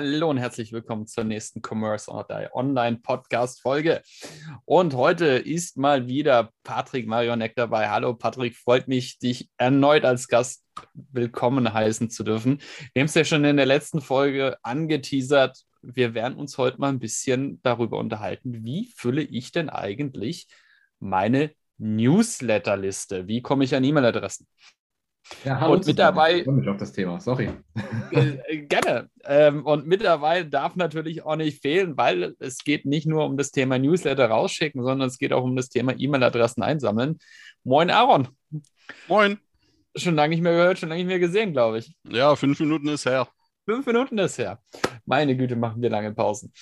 Hallo und herzlich willkommen zur nächsten Commerce or Die Online Podcast Folge. Und heute ist mal wieder Patrick Marionek dabei. Hallo Patrick, freut mich, dich erneut als Gast willkommen heißen zu dürfen. Wir haben es ja schon in der letzten Folge angeteasert. Wir werden uns heute mal ein bisschen darüber unterhalten, wie fülle ich denn eigentlich meine Newsletterliste? Wie komme ich an E-Mail-Adressen? Ja, und mit dabei. Ich auf das Thema, sorry. Äh, gerne. Ähm, und mit dabei darf natürlich auch nicht fehlen, weil es geht nicht nur um das Thema Newsletter rausschicken, sondern es geht auch um das Thema E-Mail-Adressen einsammeln. Moin, Aaron. Moin. Schon lange nicht mehr gehört, schon lange nicht mehr gesehen, glaube ich. Ja, fünf Minuten ist her. Fünf Minuten ist her. Meine Güte, machen wir lange Pausen.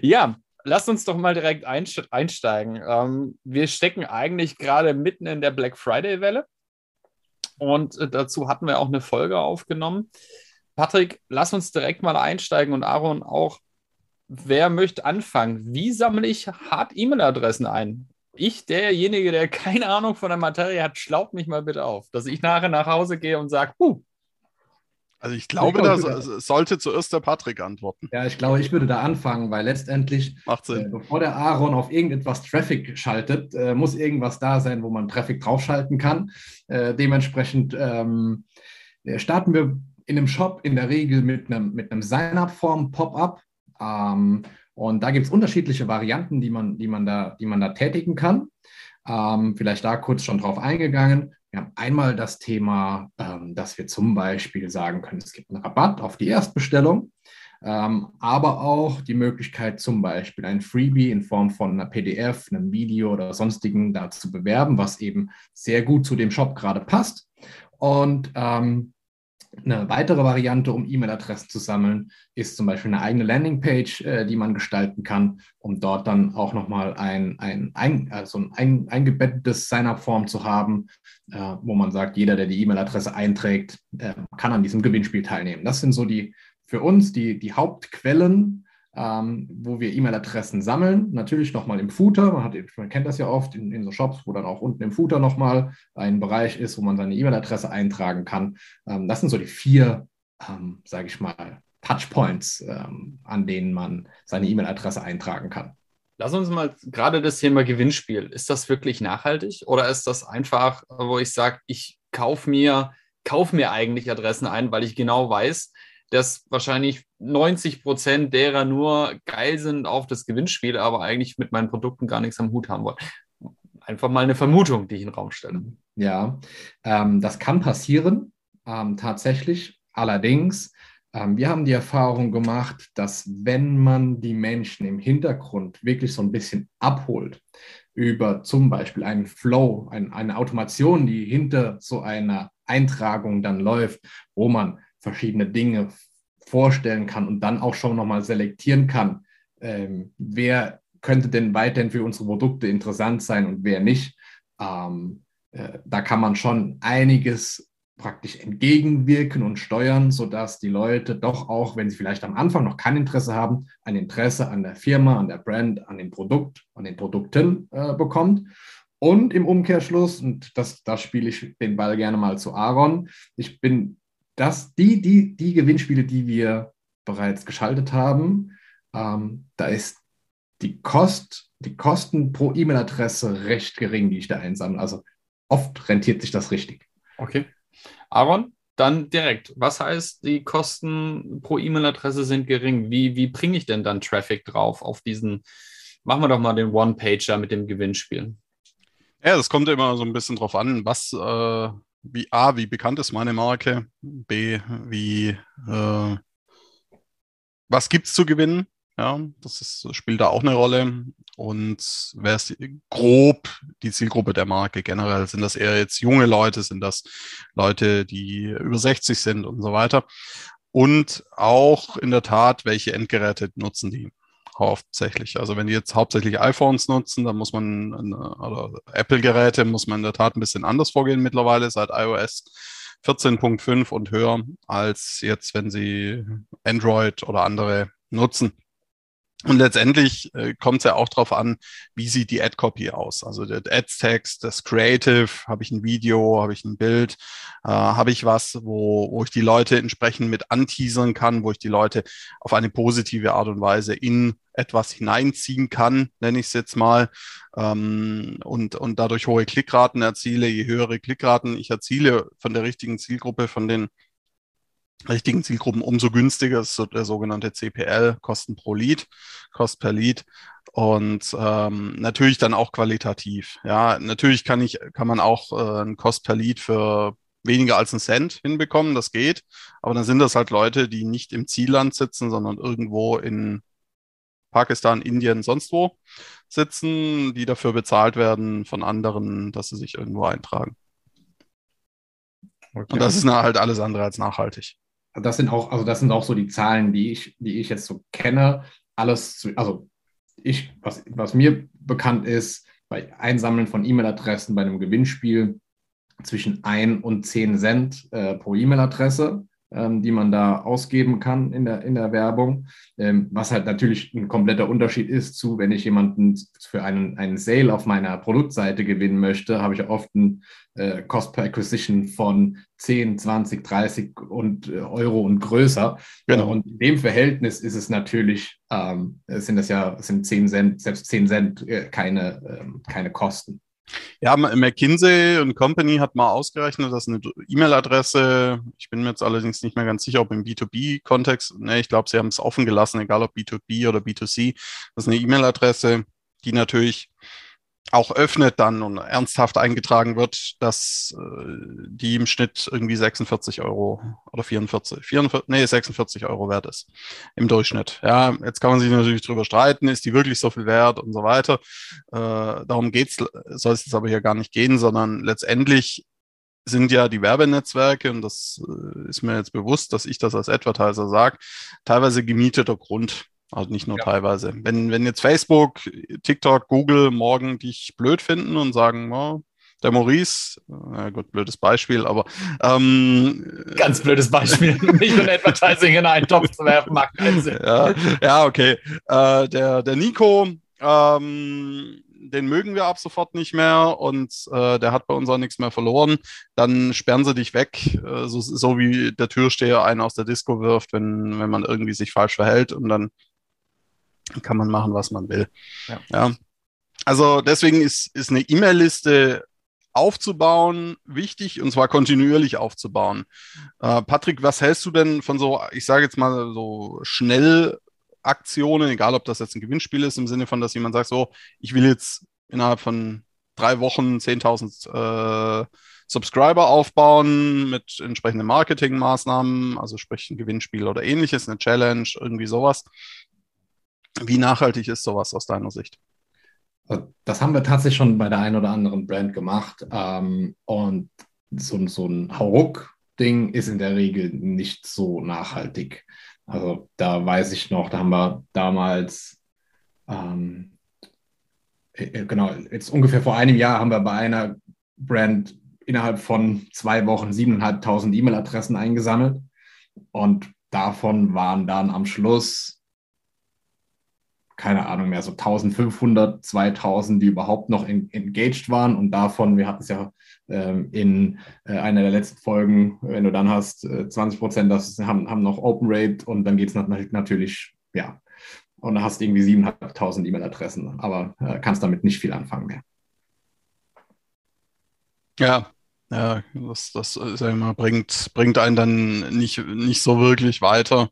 Ja, lasst uns doch mal direkt einsteigen. Ähm, wir stecken eigentlich gerade mitten in der Black Friday-Welle. Und äh, dazu hatten wir auch eine Folge aufgenommen. Patrick, lass uns direkt mal einsteigen und Aaron auch. Wer möchte anfangen? Wie sammle ich hart E-Mail-Adressen ein? Ich, derjenige, der keine Ahnung von der Materie hat, schlaubt mich mal bitte auf, dass ich nachher nach Hause gehe und sage, huh, also ich glaube, da sollte zuerst der Patrick antworten. Ja, ich glaube, ich würde da anfangen, weil letztendlich. Äh, bevor der Aaron auf irgendetwas Traffic schaltet, äh, muss irgendwas da sein, wo man Traffic draufschalten kann. Äh, dementsprechend ähm, äh, starten wir in einem Shop in der Regel mit einem, mit einem Sign-up-Form-Pop-up. Ähm, und da gibt es unterschiedliche Varianten, die man, die, man da, die man da tätigen kann. Ähm, vielleicht da kurz schon drauf eingegangen. Wir haben einmal das Thema, ähm, dass wir zum Beispiel sagen können, es gibt einen Rabatt auf die Erstbestellung, ähm, aber auch die Möglichkeit, zum Beispiel ein Freebie in Form von einer PDF, einem Video oder sonstigen da zu bewerben, was eben sehr gut zu dem Shop gerade passt. Und ähm, eine weitere Variante, um E-Mail-Adressen zu sammeln, ist zum Beispiel eine eigene Landingpage, äh, die man gestalten kann, um dort dann auch nochmal ein, ein, ein, also ein, ein eingebettetes Sign-up-Form zu haben, äh, wo man sagt, jeder, der die E-Mail-Adresse einträgt, äh, kann an diesem Gewinnspiel teilnehmen. Das sind so die für uns die, die Hauptquellen, ähm, wo wir E-Mail-Adressen sammeln. Natürlich nochmal im Footer. Man, hat, man kennt das ja oft in, in, so Shops, wo dann auch unten im Footer nochmal ein Bereich ist, wo man seine E-Mail-Adresse eintragen kann. Ähm, das sind so die vier, ähm, sage ich mal, Touchpoints, ähm, an denen man seine E-Mail-Adresse eintragen kann. Lass uns mal gerade das Thema Gewinnspiel. Ist das wirklich nachhaltig oder ist das einfach, wo ich sage, ich kaufe mir, kauf mir eigentlich Adressen ein, weil ich genau weiß, dass wahrscheinlich 90 Prozent derer nur geil sind auf das Gewinnspiel, aber eigentlich mit meinen Produkten gar nichts am Hut haben wollen. Einfach mal eine Vermutung, die ich in den Raum stelle. Ja, ähm, das kann passieren, ähm, tatsächlich. Allerdings, wir haben die Erfahrung gemacht, dass wenn man die Menschen im Hintergrund wirklich so ein bisschen abholt, über zum Beispiel einen Flow, ein, eine Automation, die hinter so einer Eintragung dann läuft, wo man verschiedene Dinge vorstellen kann und dann auch schon nochmal selektieren kann, ähm, wer könnte denn weiterhin für unsere Produkte interessant sein und wer nicht. Ähm, äh, da kann man schon einiges praktisch entgegenwirken und steuern, sodass die Leute doch auch, wenn sie vielleicht am Anfang noch kein Interesse haben, ein Interesse an der Firma, an der Brand, an dem Produkt, an den Produkten äh, bekommt. Und im Umkehrschluss, und das, das spiele ich den Ball gerne mal zu Aaron, ich bin dass die, die, die Gewinnspiele, die wir bereits geschaltet haben, ähm, da ist die, Kost, die Kosten pro E-Mail-Adresse recht gering, die ich da einsammle. Also oft rentiert sich das richtig. Okay. Aaron, dann direkt. Was heißt, die Kosten pro E-Mail-Adresse sind gering? Wie, wie bringe ich denn dann Traffic drauf auf diesen, machen wir doch mal den One-Pager mit dem Gewinnspiel. Ja, das kommt immer so ein bisschen drauf an, was, äh, wie A, wie bekannt ist meine Marke, B, wie äh, was gibt es zu gewinnen? Ja, das ist, spielt da auch eine Rolle. Und wer ist grob die Zielgruppe der Marke generell? Sind das eher jetzt junge Leute? Sind das Leute, die über 60 sind und so weiter? Und auch in der Tat, welche Endgeräte nutzen die? hauptsächlich. Also wenn die jetzt hauptsächlich iPhones nutzen, dann muss man, oder Apple-Geräte, muss man in der Tat ein bisschen anders vorgehen mittlerweile seit iOS 14.5 und höher, als jetzt, wenn sie Android oder andere nutzen. Und letztendlich äh, kommt es ja auch darauf an, wie sieht die Ad-Copy aus. Also der Ads-Text, das Creative, habe ich ein Video, habe ich ein Bild, äh, habe ich was, wo, wo ich die Leute entsprechend mit anteasern kann, wo ich die Leute auf eine positive Art und Weise in etwas hineinziehen kann, nenne ich es jetzt mal, ähm, und, und dadurch hohe Klickraten erziele. Je höhere Klickraten ich erziele von der richtigen Zielgruppe, von den richtigen Zielgruppen, umso günstiger ist so der sogenannte CPL, Kosten pro Lead, Kost per Lead. Und ähm, natürlich dann auch qualitativ. Ja, natürlich kann ich, kann man auch äh, einen Kost per Lead für weniger als einen Cent hinbekommen, das geht. Aber dann sind das halt Leute, die nicht im Zielland sitzen, sondern irgendwo in Pakistan, Indien, sonst wo sitzen, die dafür bezahlt werden von anderen, dass sie sich irgendwo eintragen. Okay. Und das ist halt alles andere als nachhaltig das sind auch, also das sind auch so die Zahlen, die ich, die ich jetzt so kenne. Alles, zu, also ich, was, was mir bekannt ist, bei Einsammeln von E-Mail-Adressen bei einem Gewinnspiel zwischen 1 und 10 Cent äh, pro E-Mail-Adresse die man da ausgeben kann in der, in der Werbung. Ähm, was halt natürlich ein kompletter Unterschied ist zu, wenn ich jemanden für einen, einen Sale auf meiner Produktseite gewinnen möchte, habe ich oft einen äh, Cost per Acquisition von 10, 20, 30 und, äh, Euro und größer. Genau. Und in dem Verhältnis ist es natürlich, ähm, sind das ja, sind 10 Cent, selbst 10 Cent äh, keine, ähm, keine Kosten. Ja, McKinsey und Company hat mal ausgerechnet, dass eine E-Mail-Adresse, ich bin mir jetzt allerdings nicht mehr ganz sicher, ob im B2B-Kontext, ne, ich glaube, sie haben es offen gelassen, egal ob B2B oder B2C, das ist eine E-Mail-Adresse, die natürlich auch öffnet dann und ernsthaft eingetragen wird, dass äh, die im Schnitt irgendwie 46 Euro oder 44, 44, nee, 46 Euro wert ist im Durchschnitt. Ja, jetzt kann man sich natürlich drüber streiten, ist die wirklich so viel wert und so weiter. Äh, darum geht's, soll es jetzt aber hier gar nicht gehen, sondern letztendlich sind ja die Werbenetzwerke, und das äh, ist mir jetzt bewusst, dass ich das als Advertiser sage, teilweise gemieteter Grund. Also nicht nur ja. teilweise. Wenn, wenn jetzt Facebook, TikTok, Google morgen dich blöd finden und sagen, oh, der Maurice, na gut, blödes Beispiel, aber ähm, ganz blödes Beispiel, nicht nur Advertising in einen Topf zu werfen, macht keinen Sinn. Ja, ja okay. Äh, der, der Nico, ähm, den mögen wir ab sofort nicht mehr und äh, der hat bei uns auch nichts mehr verloren, dann sperren sie dich weg, äh, so, so wie der Türsteher einen aus der Disco wirft, wenn, wenn man irgendwie sich falsch verhält und dann kann man machen, was man will. Ja. ja. Also deswegen ist, ist eine E-Mail-Liste aufzubauen wichtig und zwar kontinuierlich aufzubauen. Äh, Patrick, was hältst du denn von so, ich sage jetzt mal so Schnellaktionen, egal ob das jetzt ein Gewinnspiel ist, im Sinne von, dass jemand sagt, so, ich will jetzt innerhalb von drei Wochen 10.000 äh, Subscriber aufbauen mit entsprechenden Marketingmaßnahmen, also sprich ein Gewinnspiel oder ähnliches, eine Challenge, irgendwie sowas. Wie nachhaltig ist sowas aus deiner Sicht? Das haben wir tatsächlich schon bei der einen oder anderen Brand gemacht. Ähm, und so, so ein Hauruck-Ding ist in der Regel nicht so nachhaltig. Also da weiß ich noch, da haben wir damals, ähm, äh, äh, genau, jetzt ungefähr vor einem Jahr haben wir bei einer Brand innerhalb von zwei Wochen 7.500 E-Mail-Adressen eingesammelt. Und davon waren dann am Schluss keine Ahnung mehr, so 1500, 2000, die überhaupt noch in, engaged waren. Und davon, wir hatten es ja ähm, in äh, einer der letzten Folgen, wenn du dann hast, äh, 20 Prozent haben, haben noch Open Rate und dann geht es natürlich, ja, und dann hast irgendwie 7.500 E-Mail-Adressen, aber äh, kannst damit nicht viel anfangen mehr. Ja, ja, das, das ich mal, bringt, bringt einen dann nicht, nicht so wirklich weiter.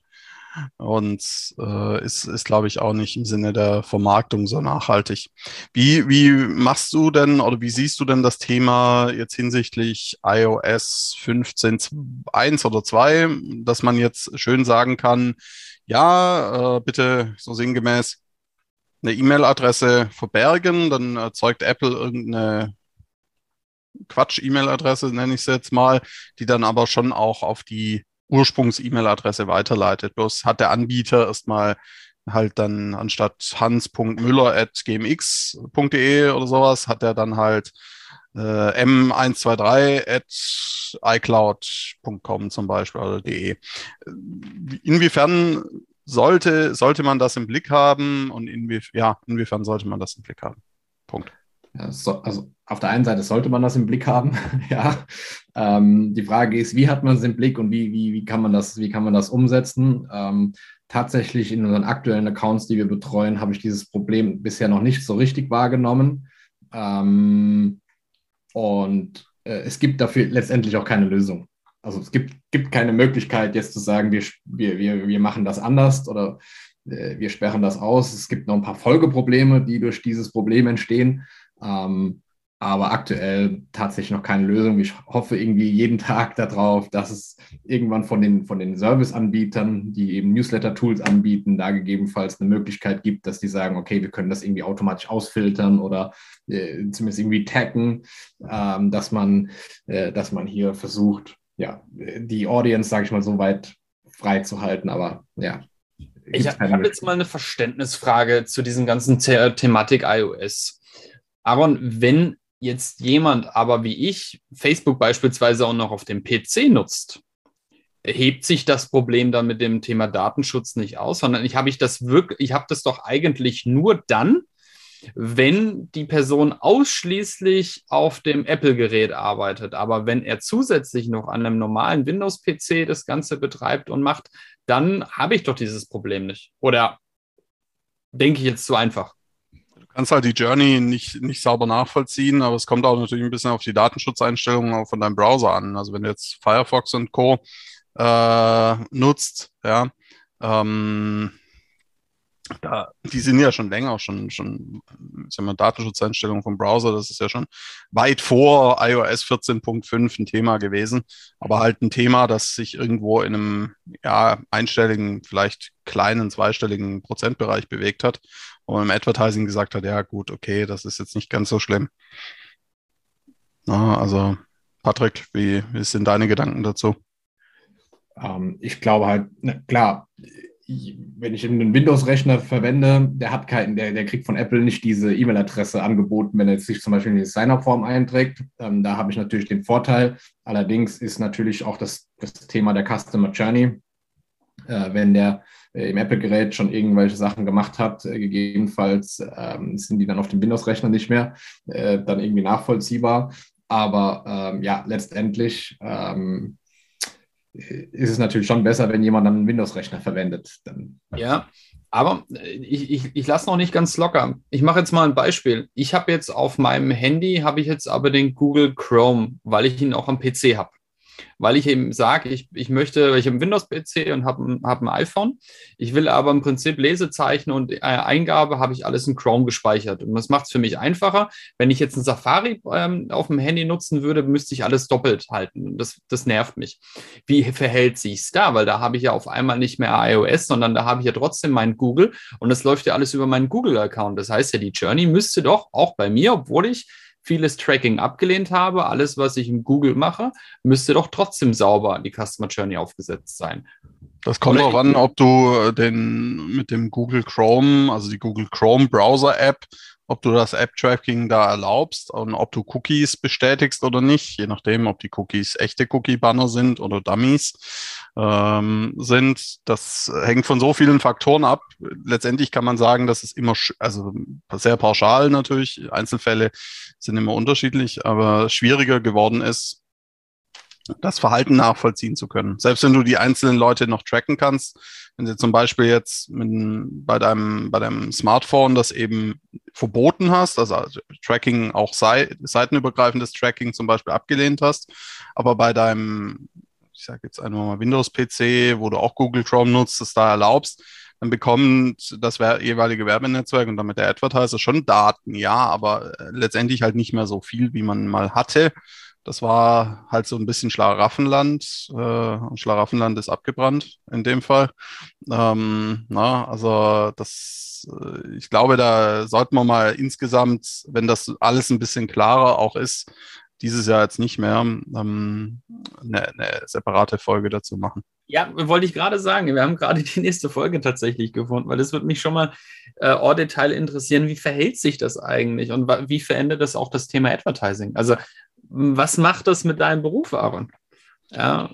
Und äh, ist, ist glaube ich, auch nicht im Sinne der Vermarktung so nachhaltig. Wie, wie machst du denn oder wie siehst du denn das Thema jetzt hinsichtlich iOS 15.1 oder 2, dass man jetzt schön sagen kann, ja, äh, bitte so sinngemäß eine E-Mail-Adresse verbergen, dann erzeugt Apple irgendeine Quatsch-E-Mail-Adresse, nenne ich es jetzt mal, die dann aber schon auch auf die Ursprungs-E-Mail-Adresse weiterleitet. Bloß hat der Anbieter erstmal halt dann anstatt hans.müller.gmx.de oder sowas, hat er dann halt äh, m123 at icloud.com zum Beispiel oder de. Inwiefern sollte, sollte man das im Blick haben und inwief ja, inwiefern sollte man das im Blick haben? Punkt. Ja, so, also auf der einen Seite sollte man das im Blick haben, ja. Ähm, die Frage ist, wie hat man es im Blick und wie, wie, wie, kann, man das, wie kann man das umsetzen? Ähm, tatsächlich in unseren aktuellen Accounts, die wir betreuen, habe ich dieses Problem bisher noch nicht so richtig wahrgenommen. Ähm, und äh, es gibt dafür letztendlich auch keine Lösung. Also es gibt, gibt keine Möglichkeit, jetzt zu sagen, wir, wir, wir, machen das anders oder äh, wir sperren das aus. Es gibt noch ein paar Folgeprobleme, die durch dieses Problem entstehen. Ähm, aber aktuell tatsächlich noch keine Lösung. Ich hoffe irgendwie jeden Tag darauf, dass es irgendwann von den, von den Service-Anbietern, die eben Newsletter-Tools anbieten, da gegebenenfalls eine Möglichkeit gibt, dass die sagen, okay, wir können das irgendwie automatisch ausfiltern oder äh, zumindest irgendwie taggen, ähm, dass, man, äh, dass man hier versucht, ja, die Audience, sage ich mal, so weit freizuhalten. Aber ja. Ich habe jetzt mal eine Verständnisfrage zu diesem ganzen The Thematik iOS. Aaron, wenn jetzt jemand aber wie ich Facebook beispielsweise auch noch auf dem PC nutzt, hebt sich das Problem dann mit dem Thema Datenschutz nicht aus, sondern ich habe ich das wirklich, ich habe das doch eigentlich nur dann, wenn die Person ausschließlich auf dem Apple-Gerät arbeitet. Aber wenn er zusätzlich noch an einem normalen Windows-PC das Ganze betreibt und macht, dann habe ich doch dieses Problem nicht. Oder denke ich jetzt zu einfach? Kannst halt die Journey nicht, nicht sauber nachvollziehen, aber es kommt auch natürlich ein bisschen auf die Datenschutzeinstellungen von deinem Browser an. Also wenn du jetzt Firefox und Co. Äh, nutzt, ja, ähm, da, die sind ja schon länger, schon, schon, sagen wir, Datenschutzeinstellungen vom Browser, das ist ja schon weit vor iOS 14.5 ein Thema gewesen, aber halt ein Thema, das sich irgendwo in einem, ja, einstelligen, vielleicht kleinen, zweistelligen Prozentbereich bewegt hat und im Advertising gesagt hat, ja gut, okay, das ist jetzt nicht ganz so schlimm. Na, also, Patrick, wie, wie sind deine Gedanken dazu? Ähm, ich glaube halt, ne, klar, wenn ich einen Windows-Rechner verwende, der hat keinen, der, der kriegt von Apple nicht diese E-Mail-Adresse angeboten, wenn er sich zum Beispiel in die Sign-up-Form einträgt. Ähm, da habe ich natürlich den Vorteil. Allerdings ist natürlich auch das, das Thema der Customer Journey. Äh, wenn der äh, im Apple-Gerät schon irgendwelche Sachen gemacht hat, äh, gegebenenfalls ähm, sind die dann auf dem Windows-Rechner nicht mehr, dann irgendwie nachvollziehbar. Aber ähm, ja, letztendlich ähm, ist es natürlich schon besser, wenn jemand dann einen Windows-Rechner verwendet. Dann, ja, aber ich, ich, ich lasse noch nicht ganz locker. Ich mache jetzt mal ein Beispiel. Ich habe jetzt auf meinem Handy, habe ich jetzt aber den Google Chrome, weil ich ihn auch am PC habe weil ich eben sage, ich, ich möchte, ich habe einen Windows-PC und habe hab ein iPhone. Ich will aber im Prinzip Lesezeichen und äh, Eingabe habe ich alles in Chrome gespeichert. Und das macht es für mich einfacher. Wenn ich jetzt ein Safari ähm, auf dem Handy nutzen würde, müsste ich alles doppelt halten. Das, das nervt mich. Wie verhält sich es da? Weil da habe ich ja auf einmal nicht mehr iOS, sondern da habe ich ja trotzdem mein Google und das läuft ja alles über meinen Google-Account. Das heißt ja, die Journey müsste doch auch bei mir, obwohl ich vieles Tracking abgelehnt habe, alles, was ich in Google mache, müsste doch trotzdem sauber die Customer Journey aufgesetzt sein. Das kommt darauf an, ob du den mit dem Google Chrome, also die Google Chrome Browser App, ob du das App-Tracking da erlaubst und ob du Cookies bestätigst oder nicht, je nachdem, ob die Cookies echte Cookie-Banner sind oder Dummies ähm, sind. Das hängt von so vielen Faktoren ab. Letztendlich kann man sagen, dass es immer, also sehr pauschal natürlich, Einzelfälle sind immer unterschiedlich, aber schwieriger geworden ist, das Verhalten nachvollziehen zu können. Selbst wenn du die einzelnen Leute noch tracken kannst, wenn du zum Beispiel jetzt mit, bei, deinem, bei deinem Smartphone das eben verboten hast, also Tracking auch sei, seitenübergreifendes Tracking zum Beispiel abgelehnt hast, aber bei deinem, ich sage jetzt einfach mal Windows-PC, wo du auch Google Chrome nutzt, das da erlaubst, dann bekommt das jeweilige Werbenetzwerk und damit der Advertiser schon Daten, ja, aber äh, letztendlich halt nicht mehr so viel, wie man mal hatte. Das war halt so ein bisschen Schlaraffenland äh, Schlaraffenland ist abgebrannt in dem Fall. Ähm, na, also das, äh, ich glaube, da sollten wir mal insgesamt, wenn das alles ein bisschen klarer auch ist, dieses Jahr jetzt nicht mehr ähm, eine, eine separate Folge dazu machen. Ja, wollte ich gerade sagen. Wir haben gerade die nächste Folge tatsächlich gefunden, weil es wird mich schon mal äh, en Detail interessieren, wie verhält sich das eigentlich und wie verändert das auch das Thema Advertising? Also, was macht das mit deinem Beruf, Aaron? Ja,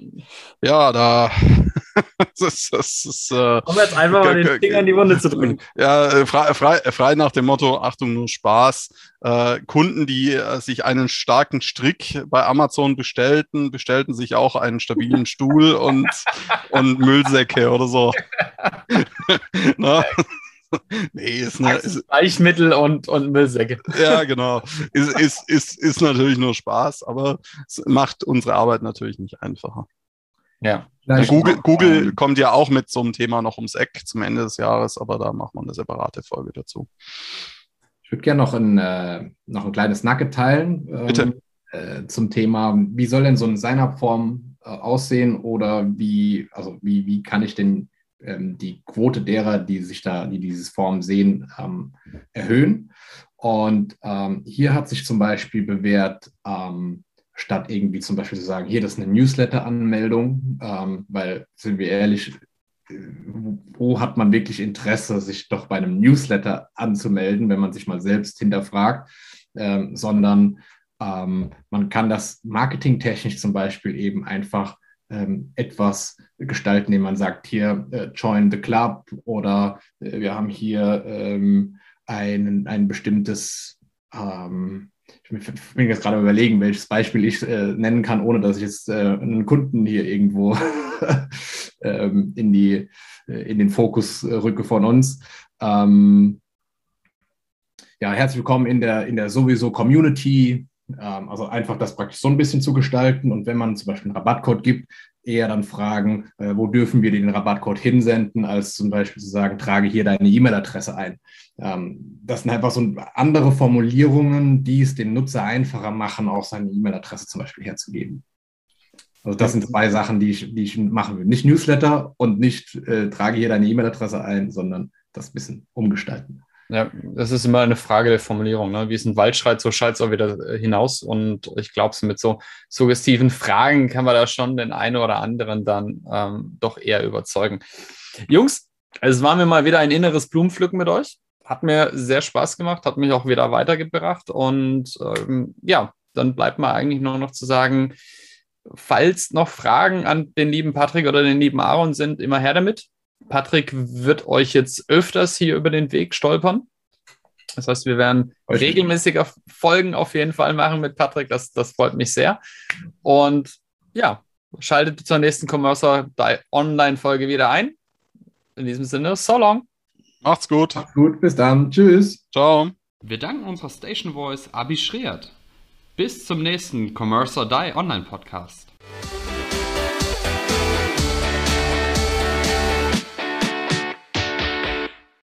ja da. das, das ist, äh, um jetzt einfach mal den Finger in die Wunde zu drücken. Ja, äh, frei, frei, frei nach dem Motto: Achtung, nur Spaß. Äh, Kunden, die äh, sich einen starken Strick bei Amazon bestellten, bestellten sich auch einen stabilen Stuhl und, und Müllsäcke oder so. Nee, ist eine. Ist, Weichmittel und, und Müllsäcke. Ja, genau. Ist, ist, ist, ist natürlich nur Spaß, aber es macht unsere Arbeit natürlich nicht einfacher. Ja. Google, Google kommt ja auch mit so einem Thema noch ums Eck zum Ende des Jahres, aber da machen wir eine separate Folge dazu. Ich würde gerne noch ein, äh, noch ein kleines Nugget teilen. Ähm, Bitte. Äh, zum Thema, wie soll denn so eine Sign-up-Form äh, aussehen oder wie, also wie, wie kann ich denn ähm, die Quote derer, die sich da, die dieses Form sehen, ähm, erhöhen. Und ähm, hier hat sich zum Beispiel bewährt, ähm, statt irgendwie zum Beispiel zu sagen, hier, das ist eine Newsletter-Anmeldung, ähm, weil, sind wir ehrlich, wo hat man wirklich Interesse, sich doch bei einem Newsletter anzumelden, wenn man sich mal selbst hinterfragt, ähm, sondern man kann das marketingtechnisch zum Beispiel eben einfach ähm, etwas gestalten, indem man sagt, hier äh, join the club oder äh, wir haben hier ähm, ein, ein bestimmtes, ähm, ich bin jetzt gerade überlegen, welches Beispiel ich äh, nennen kann, ohne dass ich jetzt äh, einen Kunden hier irgendwo ähm, in, die, äh, in den Fokus rücke von uns. Ähm, ja, herzlich willkommen in der, in der sowieso Community also einfach das praktisch so ein bisschen zu gestalten und wenn man zum Beispiel einen Rabattcode gibt, eher dann fragen, äh, wo dürfen wir den Rabattcode hinsenden, als zum Beispiel zu sagen, trage hier deine E-Mail-Adresse ein. Ähm, das sind einfach so andere Formulierungen, die es dem Nutzer einfacher machen, auch seine E-Mail-Adresse zum Beispiel herzugeben. Also das sind zwei Sachen, die ich, die ich machen will. Nicht Newsletter und nicht äh, trage hier deine E-Mail-Adresse ein, sondern das ein bisschen umgestalten. Ja, das ist immer eine Frage der Formulierung. Ne? Wie es ein Wald schreit, so schreit es auch wieder äh, hinaus. Und ich glaube, mit so suggestiven Fragen kann man da schon den einen oder anderen dann ähm, doch eher überzeugen. Jungs, es war mir mal wieder ein inneres Blumenpflücken mit euch. Hat mir sehr Spaß gemacht, hat mich auch wieder weitergebracht. Und ähm, ja, dann bleibt mir eigentlich nur noch zu sagen, falls noch Fragen an den lieben Patrick oder den lieben Aaron sind, immer her damit. Patrick wird euch jetzt öfters hier über den Weg stolpern. Das heißt, wir werden regelmäßiger Folgen auf jeden Fall machen mit Patrick. Das, das freut mich sehr. Und ja, schaltet zur nächsten Commercial Online-Folge wieder ein. In diesem Sinne, so long. Macht's gut. Macht's gut, bis dann. Tschüss. Ciao. Wir danken unserer Station Voice Abi Schreert. Bis zum nächsten Commercial Die Online Podcast.